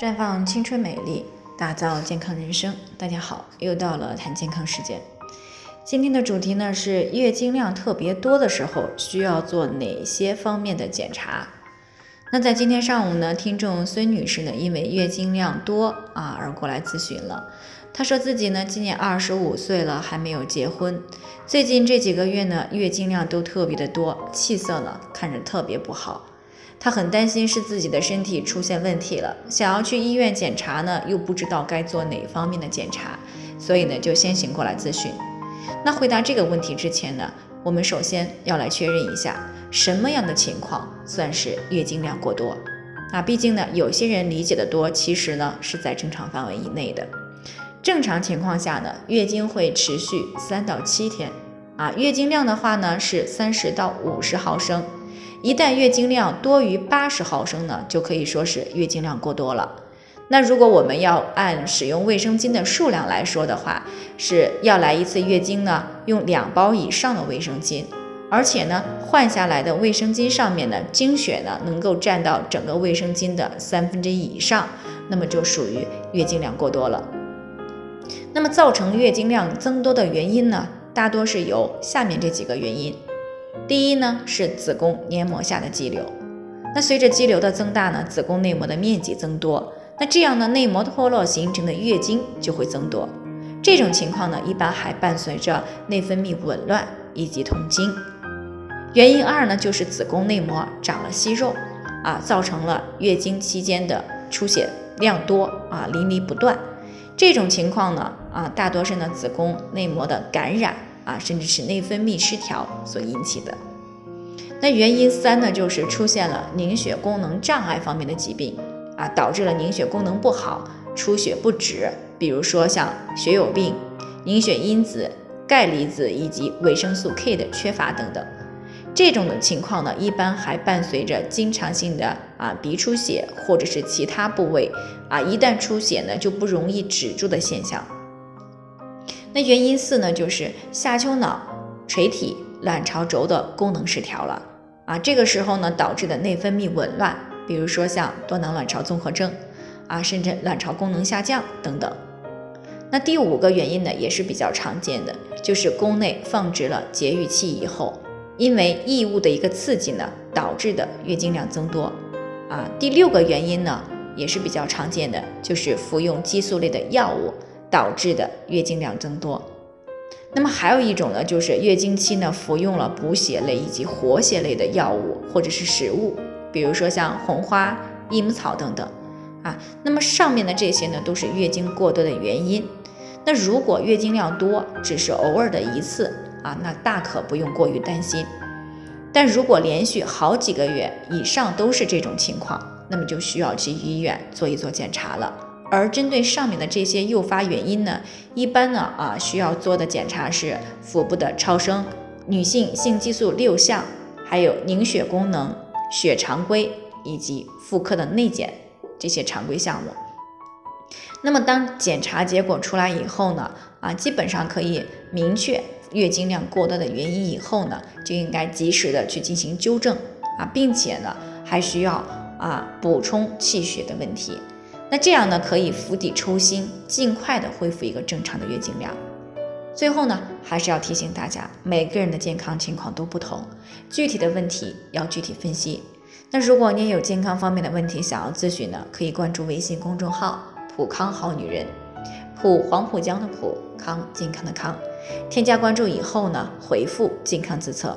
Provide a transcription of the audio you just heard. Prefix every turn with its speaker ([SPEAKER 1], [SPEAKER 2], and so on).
[SPEAKER 1] 绽放青春美丽，打造健康人生。大家好，又到了谈健康时间。今天的主题呢是月经量特别多的时候需要做哪些方面的检查？那在今天上午呢，听众孙女士呢因为月经量多啊而过来咨询了。她说自己呢今年二十五岁了，还没有结婚。最近这几个月呢月经量都特别的多，气色呢看着特别不好。她很担心是自己的身体出现问题了，想要去医院检查呢，又不知道该做哪方面的检查，所以呢就先行过来咨询。那回答这个问题之前呢，我们首先要来确认一下，什么样的情况算是月经量过多？啊，毕竟呢，有些人理解的多，其实呢是在正常范围以内的。正常情况下呢，月经会持续三到七天，啊，月经量的话呢是三十到五十毫升，一旦月经量多于八十毫升呢，就可以说是月经量过多了。那如果我们要按使用卫生巾的数量来说的话，是要来一次月经呢，用两包以上的卫生巾，而且呢，换下来的卫生巾上面呢，经血呢能够占到整个卫生巾的三分之一以上，那么就属于月经量过多了。那么造成月经量增多的原因呢，大多是由下面这几个原因。第一呢，是子宫黏膜下的肌瘤，那随着肌瘤的增大呢，子宫内膜的面积增多。那这样呢，内膜脱落形成的月经就会增多。这种情况呢，一般还伴随着内分泌紊乱以及痛经。原因二呢，就是子宫内膜长了息肉啊，造成了月经期间的出血量多啊，淋漓不断。这种情况呢，啊，大多是呢子宫内膜的感染啊，甚至是内分泌失调所引起的。那原因三呢，就是出现了凝血功能障碍方面的疾病。啊，导致了凝血功能不好，出血不止。比如说像血友病、凝血因子、钙离子以及维生素 K 的缺乏等等。这种的情况呢，一般还伴随着经常性的啊鼻出血或者是其他部位啊一旦出血呢就不容易止住的现象。那原因四呢，就是下丘脑垂体卵巢轴的功能失调了啊，这个时候呢导致的内分泌紊乱。比如说像多囊卵巢综合症啊，甚至卵巢功能下降等等。那第五个原因呢，也是比较常见的，就是宫内放置了节育器以后，因为异物的一个刺激呢，导致的月经量增多啊。第六个原因呢，也是比较常见的，就是服用激素类的药物导致的月经量增多。那么还有一种呢，就是月经期呢服用了补血类以及活血类的药物或者是食物。比如说像红花、益母草等等，啊，那么上面的这些呢，都是月经过多的原因。那如果月经量多只是偶尔的一次啊，那大可不用过于担心。但如果连续好几个月以上都是这种情况，那么就需要去医院做一做检查了。而针对上面的这些诱发原因呢，一般呢啊需要做的检查是腹部的超声、女性性激素六项，还有凝血功能。血常规以及妇科的内检这些常规项目。那么当检查结果出来以后呢，啊，基本上可以明确月经量过多的原因以后呢，就应该及时的去进行纠正啊，并且呢，还需要啊补充气血的问题。那这样呢，可以釜底抽薪，尽快的恢复一个正常的月经量。最后呢，还是要提醒大家，每个人的健康情况都不同，具体的问题要具体分析。那如果你也有健康方面的问题想要咨询呢，可以关注微信公众号“普康好女人”，普黄浦江的普康健康的康。添加关注以后呢，回复“健康自测”，